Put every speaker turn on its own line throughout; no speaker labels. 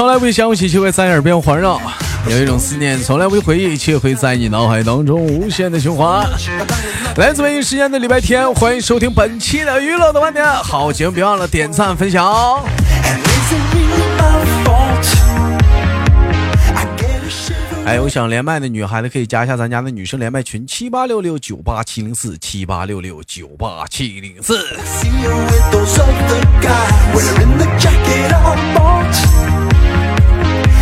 从来不响起，却会在耳边环绕；有一种思念从来不回忆，却会在你脑海当中无限的循环。来自北京时间的礼拜天，欢迎收听本期的娱乐的观点。好节目，别忘了点赞分享。哎，有想连麦的女孩子可以加一下咱家的女生连麦群：七八六六九八七零四七八六六九八七零四。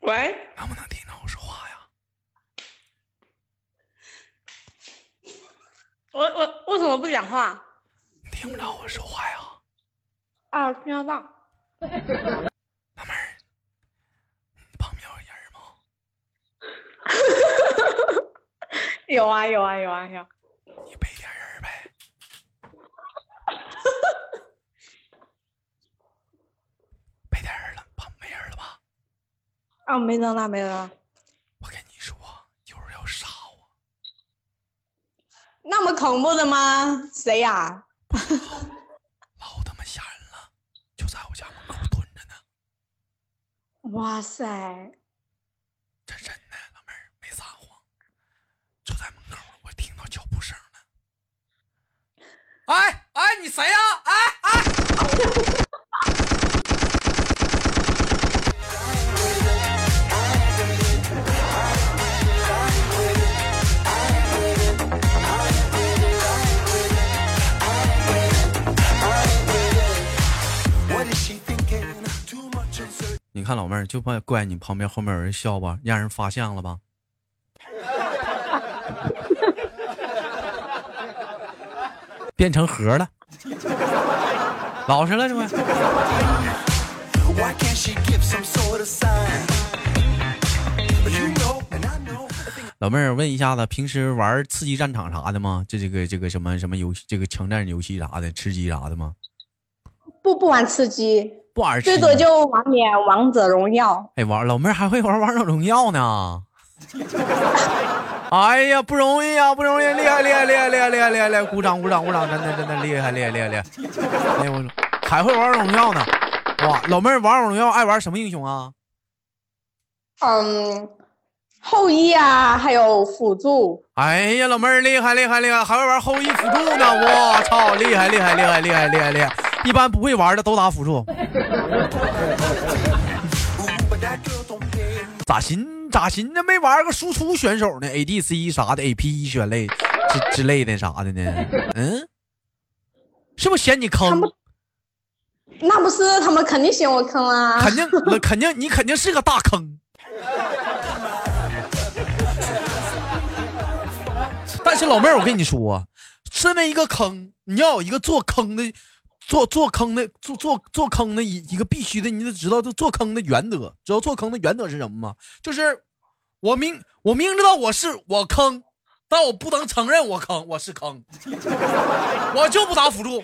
喂，能不能听到我说话呀？
我我为什么不讲话？
听不到我说话呀？
啊，听得到。
老妹儿，你旁边有人吗？
有啊有啊有啊有。
你背点人呗。背点人了，旁没人了吧？
啊，没人了没人了。
我跟你说，有人要杀我。
那么恐怖的吗？谁呀、
老他妈吓人了，就在我家门口蹲着呢，
哇塞！
这真的，老妹儿没撒谎，就在门口，我听到脚步声了。哎哎，你谁呀、哎哎，看老妹儿就怕怪你旁边后面有人笑吧，让人发现了吧？变成盒了，老实了这不？老妹儿问一下子，平时玩刺激战场啥的吗？这这个这个什么什么游戏，这个枪战游戏啥的，吃鸡啥的吗？
不不玩吃鸡，
不玩
最多就玩点王者荣耀。
哎，玩老妹儿还会玩王者荣耀呢。哎呀，不容易啊，不容易，厉害厉害厉害厉害厉害厉害厉害！鼓掌鼓掌鼓掌，真的真的厉害厉害厉害厉害！哎呦，我还会玩荣耀呢。哇，老妹儿玩荣耀爱玩什么英雄啊？
嗯，后羿啊，还有辅助。
哎呀，老妹儿厉害厉害厉害，还会玩后羿辅助呢！我操，厉害厉害厉害厉害厉害厉害！一般不会玩的都打辅助。咋寻咋寻思没玩个输出选手呢？ADC 啥的，AP 选类之之类的啥的呢？嗯，是不是嫌你坑？
那不是他们肯定嫌我坑啊！
肯定，我 肯定，你肯定是个大坑。但是老妹儿，我跟你说，身为一个坑，你要有一个做坑的，做做坑的，做做做坑的一一个必须的，你得知道这做坑的原则。知道做坑的原则是什么吗？就是我明我明知道我是我坑，但我不能承认我坑，我是坑，我就不打辅助。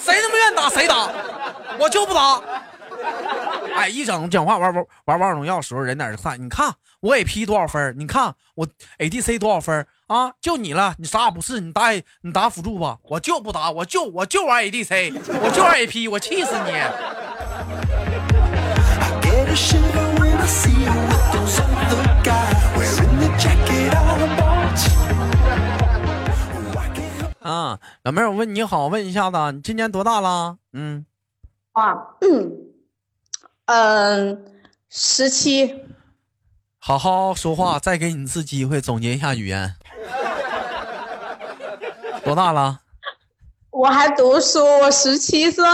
谁他妈愿意打谁打，我就不打。哎，一整讲话玩玩玩王者荣耀的时候，人在这看，你看我 AP 多少分？你看我 ADC 多少分啊？就你了，你啥也不是，你打你打辅助吧，我就不打，我就我就玩 ADC，我就玩 AP，我气死你！啊，老妹儿，我问你好，问一下子，你今年多大了？嗯，
啊，嗯，嗯，十七。
好好说话，再给你一次机会总结一下语言。多大了？
我还读书，我十七岁。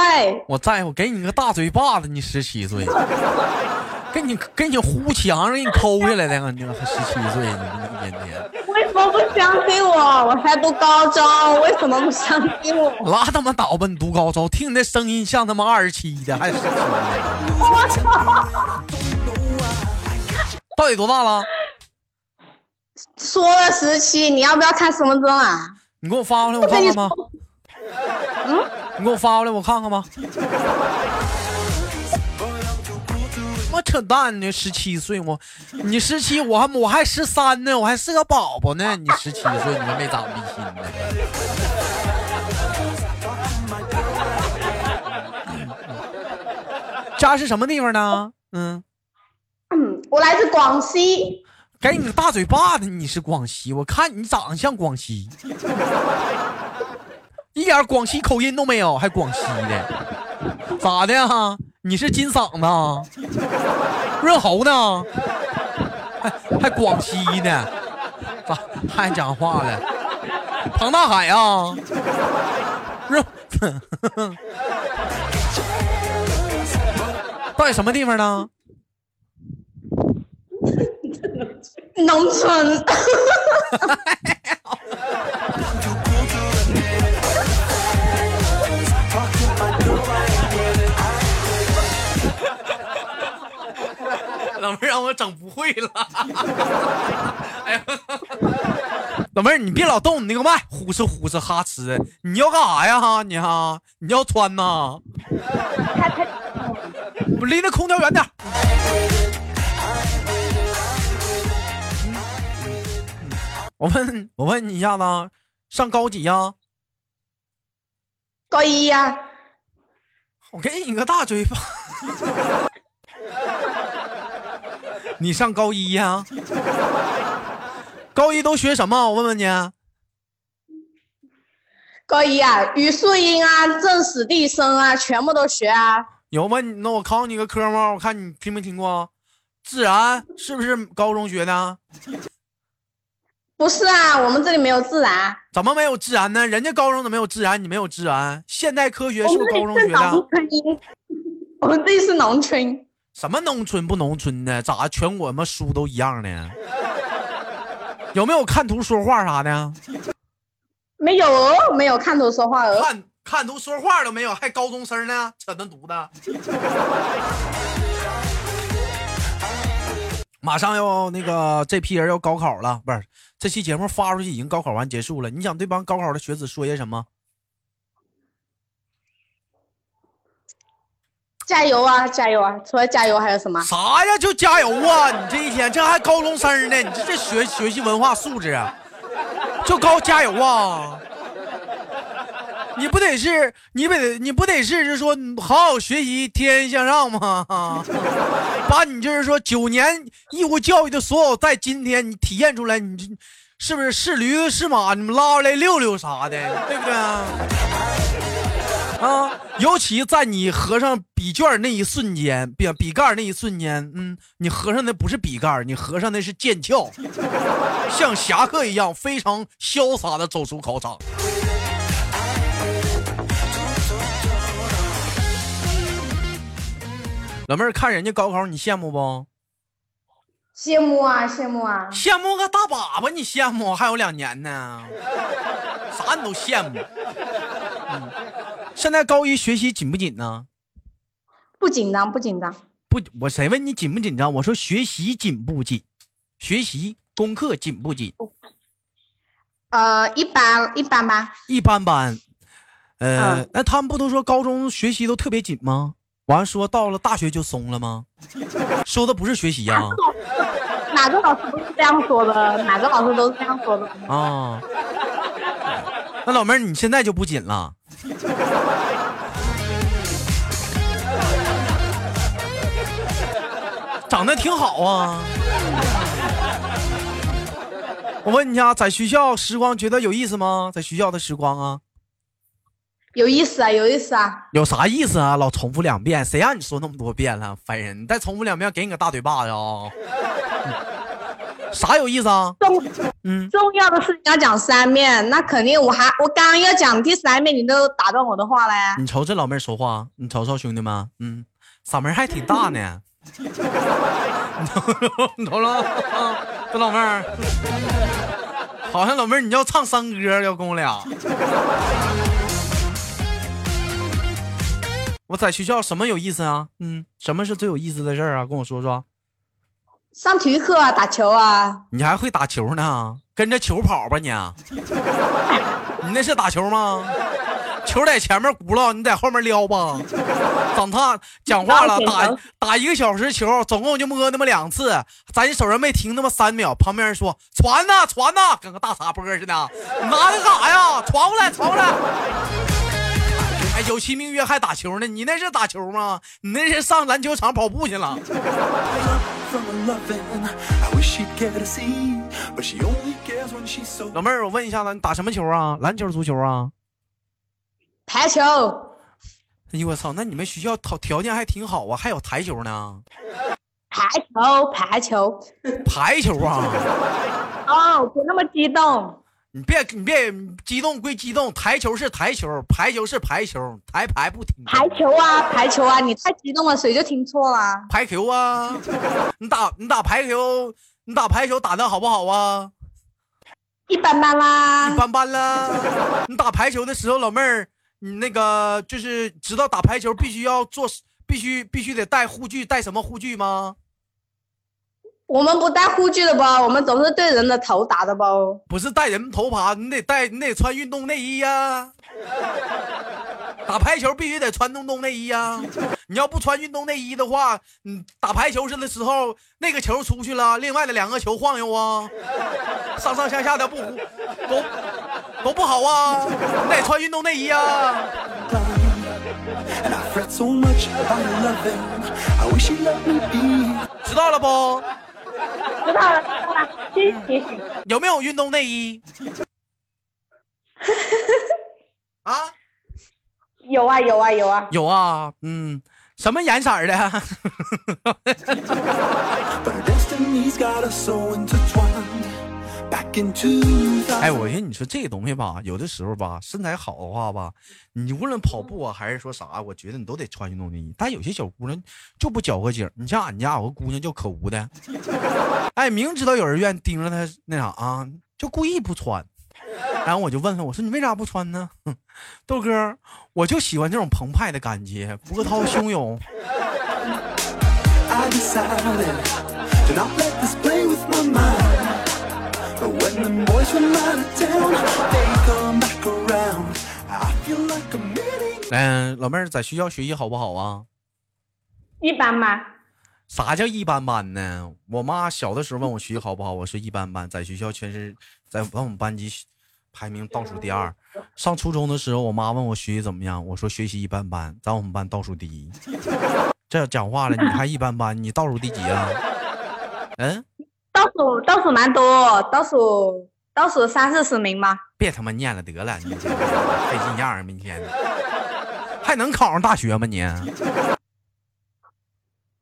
我在乎，给你个大嘴巴子，你十七岁，给你给你呼墙上给你抠下来的，你还十七岁，你一天天。
为什么不相信我？我才读高中，为什么不相信我？
拉他妈倒吧！你读高中，听你那声音像他妈二十七的，还是十七的？到底多大了？
说了十七，你要不要看身份证啊？
你给我发过来，我看看吗？你给我发过来，我看看吧。我扯淡呢，十七岁我，你十七，我还我还十三呢，我还是个宝宝呢。你十七岁，你还没长逼心呢。家是什么地方呢？嗯，
嗯，我来自广西，
给你个大嘴巴子！你是广西，我看你长得像广西，一点广西口音都没有，还广西的，咋的呀？你是金嗓子，润喉呢？还还广西呢？咋还讲话了？庞大海啊？润，到底什么地方呢？
农村。
整不会了。哎呀，老妹儿，你别老动你那个麦，呼哧呼哧哈哧，你要干啥呀？哈，你哈，你要穿呐？我离那空调远点。我问，我问你一下子，上高几呀？
高一呀、
我给你个大嘴巴。你上高一呀、高一都学什么？我问问你。
高一啊，语数英啊，政史地生啊，全部都学啊。
有吗？那我考你个科目，我看你听没听过。自然是不是高中学的？
不是啊，我们这里没有自然。
怎么没有自然呢？人家高中怎么没有自然？你没有自然？现代科学
我
是不是高
们这里是
中学的
农？村，我们这里是农村。
什么农村不农村的？咋全国妈书都一样呢？有没有看图说话啥的？
没有，没有看图说话哦。
看看图说话都没有，还高中生呢？扯那犊子！马上要那个这批人要高考了，不是这期节目发出去已经高考完结束了。你想对帮高考的学子说些什么？
加油啊，加油啊！除了加油还有什么？
啥呀？就加油啊！你这一天这还高中生呢，你这这学学习文化素质啊，就高加油啊！你不得是，你不得，你不得是，就是说好好学习，天天向上吗？啊 把你就是说九年义务教育的所有，在今天你体现出来，你这是不是是驴子是马，你们拉出来溜溜啥的，对不对啊啊？啊，尤其在你合上笔卷那一瞬间，笔笔盖那一瞬间，嗯，你合上的不是笔盖，你合上的是剑鞘，像侠客一样非常潇洒的走出考场。老妹儿看人家高考，你羡慕不？
羡慕啊，羡慕啊！
羡慕个大粑粑，你羡慕还有两年呢，啥你都羡慕。嗯，现在高一学习紧不紧呢？
不紧张，不紧张。
不，我谁问你紧不紧张？我说学习紧不紧？学习功课紧不紧？
呃，一般一般吧。
一般般。呃，
嗯
那他们不都说高中学习都特别紧吗？完了说到了大学就松了吗？说的不是学习呀、
哪个老师不是这样说的，哪个老师都是这样说的。
啊？那老妹儿你现在就不紧了？长得挺好啊。我问你啊，在学校时光觉得有意思吗？在学校的时光啊，
有意思啊，有意思啊！
有啥意思啊？老重复两遍，谁让你说那么多遍了？烦人！你再重复两遍，给你个大嘴巴子啊！嗯啥有意思啊？
重
嗯，
重要的事情要讲三遍，那肯定我还我刚刚要讲第三遍，你都打断我的话了呀。
你瞅这老妹儿说话，你瞅瞅兄弟们，嗯，嗓门还挺大呢。你瞅瞅，你瞅瞅，啊这老妹儿，好像老妹儿你要唱山歌要跟我俩。我在学校什么有意思啊？嗯，什么是最有意思的事儿啊？跟我说说。
上体育课啊，打球啊。
你还会打球呢？跟着球跑吧你。你那是打球吗？球在前面轱辘，你在后面撩吧。长他讲话了，打打一个小时球，总共就摸那么两次，咱手上没停那么三秒。旁边人说传呐传呐，跟个大傻波似的。拿那干啥呀？传过来传过来。哎，有其名曰还打球呢，你那是打球吗？你那是上篮球场跑步去了。老妹儿，我问一下子，你打什么球啊？篮球、足球啊？
排球。
哎呦我操，那你们学校条条件还挺好啊，还有台球呢。
排球，排球，
排球啊！
哦，别那么激动。
你别你别激动归激动，台球是台球，排球是排球，台排不听。
排球啊，排球啊！你太激动了，谁就听错了。
排球啊！你打你打排球，你打排球打的好不好啊？
一般般啦。
一般般啦。你打排球的时候，老妹儿，你那个就是知道打排球必须要做，必须必须得带护具，带什么护具吗？
我们不带护具的包？我们总是对人的头打的包？
不是带人头爬，你得带，你得穿运动内衣呀。打排球必须得穿运动内衣呀。你要不穿运动内衣的话，你打排球的时候，那个球出去了，另外的两个球晃悠啊，上上下下的不都都不好啊。你得穿运动内衣啊。知道了不？
知道了，谢谢。
有没有运动内衣？啊？
有啊，有啊，有啊。
有啊，嗯，什么颜色的？哎，我寻你说这个东西吧，有的时候吧，身材好的话吧，你无论跑步啊，还是说啥，我觉得你都得穿运动内衣。但有些小姑娘就不矫和劲儿，你像俺家有个姑娘叫可无的，哎，明知道有人愿意盯着她那啥啊，就故意不穿。然后我就问她，我说你为啥不穿呢？豆哥，我就喜欢这种澎湃的感觉，波涛汹涌。嗯，老妹儿在学校学习好不好啊？
一般般。
啥叫一般般呢？我妈小的时候问我学习好不好，我说一般般。在学校全是在我们班级排名倒数第二。上初中的时候，我妈问我学习怎么样，我说学习一般般，在我们班倒数第一。这讲话了，你还一般般？你倒数第几啊？嗯？
倒数倒数蛮多，倒数倒数三四十名吧？
别他妈念了得了，你费劲样儿，明天还能考上大学吗你？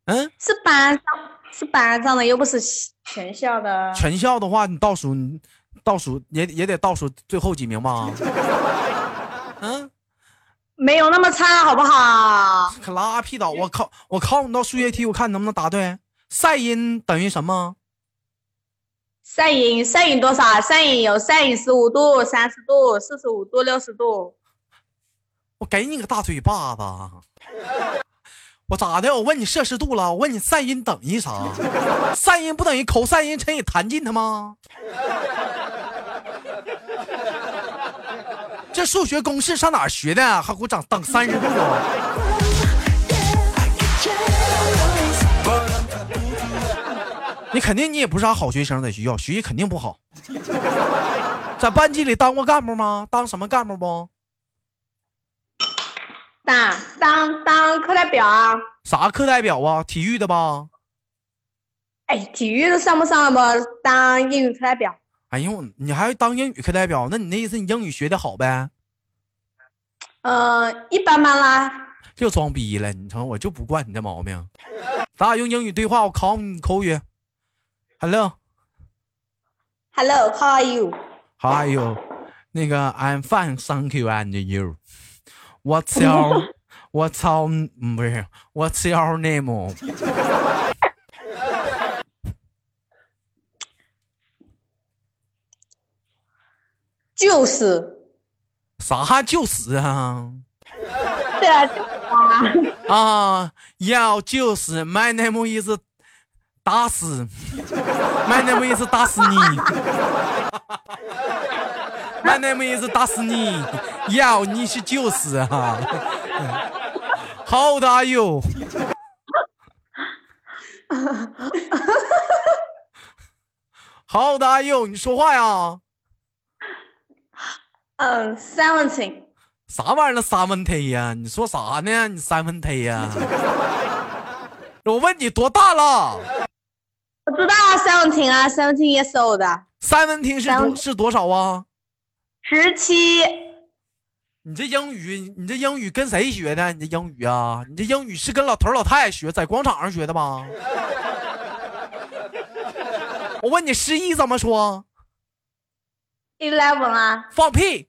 嗯，
是班上是班上的，又不是全校的。
全校的话，你倒数倒数也也得倒数最后几名吧？嗯，
没有那么差，好不好？
可拉屁倒！我考我考你道数学题，我看你能不能答对。赛因等于什么？
赛因，赛因多少？赛因有赛因十五度、三十度、四十五度、六十度。
我给你个大嘴巴子！我咋的？我问你摄氏度了？我问你赛因等于啥？赛因不等于口赛因乘以弹进它吗？这数学公式上哪学的？还给我整等三十度？你肯定你也不是啥好学生，在学校学习肯定不好。在班级里当过干部吗？当什么干部不？
当当当课代表啊？
啥课代表啊？体育的吧？
哎，体育的上不上了不？当英语课代表。
哎呦，你还当英语课代表？那你那意思你英语学的好呗？
呃，一般般啦。
又装逼了，你瞅我就不惯你这毛病。咱俩用英语对话，我考你口语。
Hello。Hello, how are you?
How are you? 那个 I'm fine, thank you, and you. What's your What's your 不是 What's your name?
就是，
啥就是啊？
对啊，就是啊，
啊，要就是 my name is 打死，my name is 打死你，my name is 打死你，要你是就是啊。How old are you？How old are you？你说话呀？
嗯，seventeen，
啥玩意儿了？三问题呀？你说啥呢？你三问题呀？我问你多大了？
我知道啊，seventeen 啊，seventeen years old 的，
三问题是多是多少啊？
十七，
你这英语，你这英语跟谁学的？你这英语啊？你这英语是跟老头老太太学，在广场上学的吗？我问你，十一怎么说
？eleven 啊，
放屁！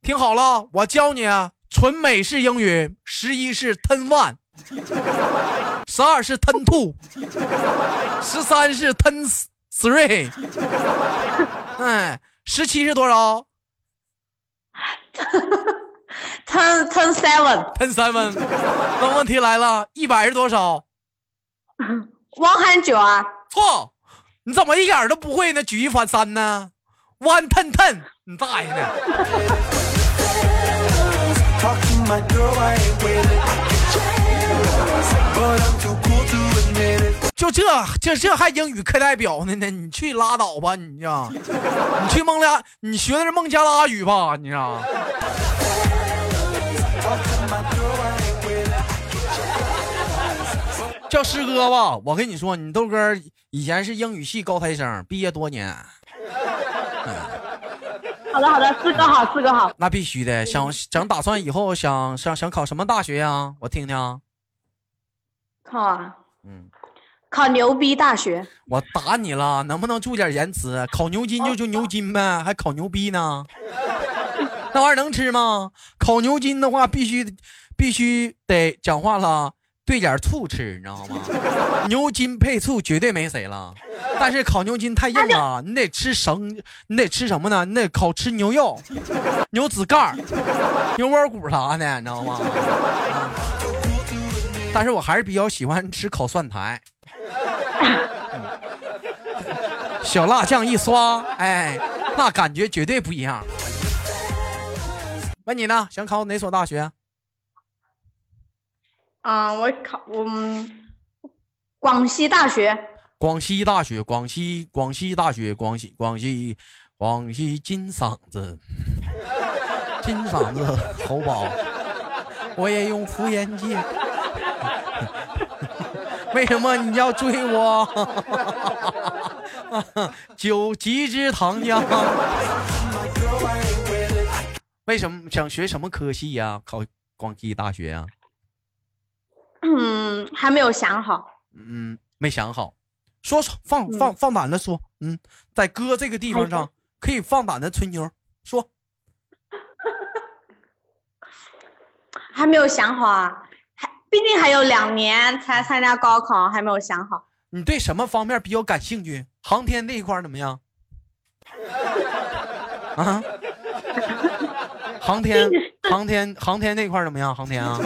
听好了，我教你啊，纯美式英语，十一是 ten one，十二是 ten two，十三是 ten three，哎，十七是多少
ten ten
seven，？ten seven。那问题来了，一百是多少
？one hundred 啊，
错，你怎么一点都不会呢？举一反三呢？one ten ten，你大爷的！就这这这还英语课代表呢呢？你去拉倒吧，你呀！你去孟加，你学的是孟加拉语吧？你啊
！Talk to my girl, I ain't with it.
叫师哥吧，我跟你说，你豆哥以前是英语系高材生，毕业多年，
好的好的，师哥好，师哥好，
那必须的。想想打算以后想想想考什么大学呀？我听听。
考啊，
嗯，
考牛逼大学，
我打你了，能不能注点言辞？烤牛筋就就牛筋呗，还烤牛逼呢？那玩意儿能吃吗？烤牛筋的话，必须必须得讲话了，兑点醋吃，你知道吗？牛筋配醋绝对没谁了。但是烤牛筋太硬了，你得吃生，你得吃什么呢？你得烤吃牛肉、牛子盖、牛窝骨啥的，你知道吗？嗯但是我还是比较喜欢吃烤蒜苔。小辣酱一刷，哎，那感觉绝对不一样。问你呢？想考哪所大学？
嗯，我考我们广西大学，
广西大学，广西广西大学，广西广西广西金嗓子，金嗓子喉宝，我也用敷衍剂。为什么你要追我？九级之糖浆。为什么想学什么科系呀、考广西大学呀、
嗯，还没有想好，
嗯，没想好，说说放放放胆的说，嗯，在哥这个地方上可以放胆的吹牛，说。
还没有想好啊，还毕竟还有两年才参加高考，还没有想好。
你对什么方面比较感兴趣？航天那一块怎么样？啊？航天，航天，航天那块怎么样？航天啊？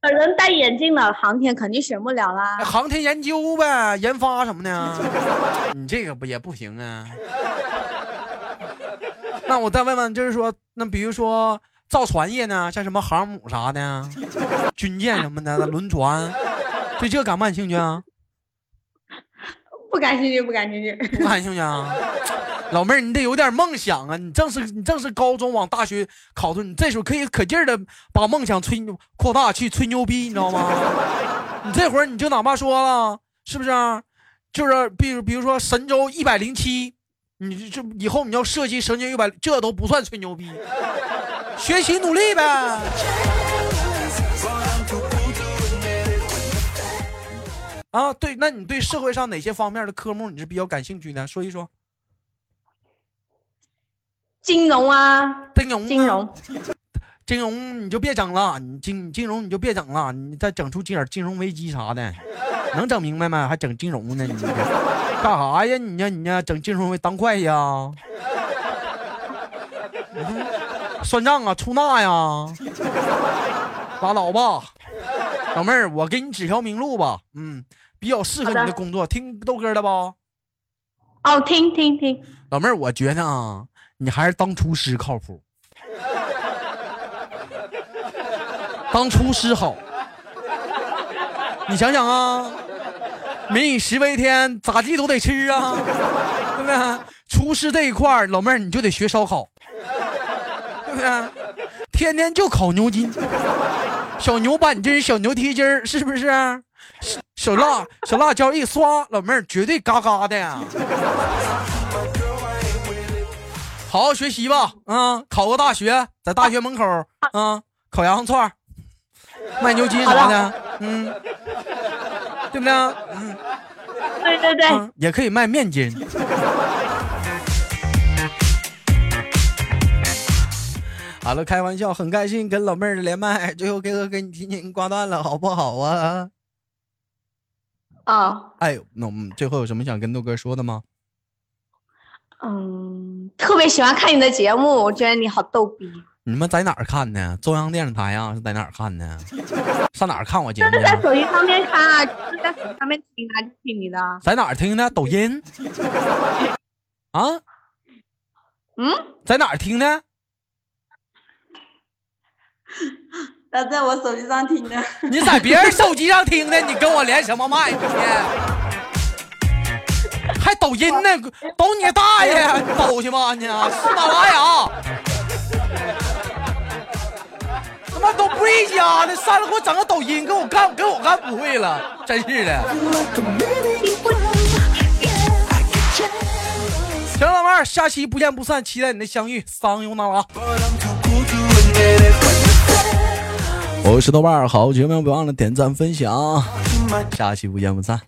本人戴眼镜的航天肯定选不了啦。
航天研究呗，研发什么的。你这个不也不行啊？那我再问问，就是说，那比如说造船业呢，像什么航母啥的，军舰什么的，轮船，对这感不感兴趣啊？
不感兴趣，不感兴趣。
不感兴趣啊？老妹儿，你得有点梦想啊！你正是你正是高中往大学考的，你这时候可以可劲儿的把梦想吹扩大去吹牛逼，你知道吗？你这会儿你就哪怕说了，是不是啊、就是比如比如说神舟一百零七，你这以后你要设计神舟一百，这都不算吹牛逼，学习努力呗。啊，对，那你对社会上哪些方面的科目你是比较感兴趣的？说一说。
金融啊，
金融啊，
金融，
金融你就别整了，你金金融你就别整了，你再整出点金融危机啥的，能整明白吗？还整金融呢？你干啥呀？你呀你呀，整金融危当会计呀？算账啊？出纳呀？拉倒吧，老妹儿，我给你指条明路吧。嗯，比较适合你
的
的工作，听豆哥的吧。
哦，听听听，
老妹儿，我觉得啊，你还是当厨师靠谱，当厨师好。你想想啊，民以食为天，咋地都得吃啊，对不对？厨师这一块儿，老妹儿你就得学烧烤，对不对？天天就烤牛筋，小牛板筋、小牛蹄筋儿，是不是？小小辣小辣椒一刷，老妹儿绝对嘎嘎的呀。好好学习吧，啊、考个大学，在大学门口，啊、烤羊肉串，卖牛筋啥的，嗯，对不对？嗯，
对对对，
嗯也可以卖面筋。好了，开玩笑，很开心跟老妹儿连麦，最后给我给你提前挂断了，好不好啊？
哦，
哎呦，那我们最后有什么想跟豆哥说的吗？
嗯，特别喜欢看你的节目，我觉得你好逗逼，
你们在哪儿看呢？中央电视台呀、是在哪儿看呢？上哪儿看我节目
就是在
呀？
手机上面看啊，就是在手机上面听啊，就听你的。
在哪儿听的？抖音？啊？
嗯，
在哪儿听的？
他在我手机上听的。
你在别人手机上听的，你跟我连什么麦？天还抖音呢？抖你大爷！你抖去吧你！喜马拉雅，他妈都不一家的，上来给我整个抖音，给我干，给我干不会了，真是的。行，老妹儿，下期不见不散，期待你的相遇。桑尤那拉。我是豆瓣儿，好姐妹别忘了点赞分享，下期不见不散。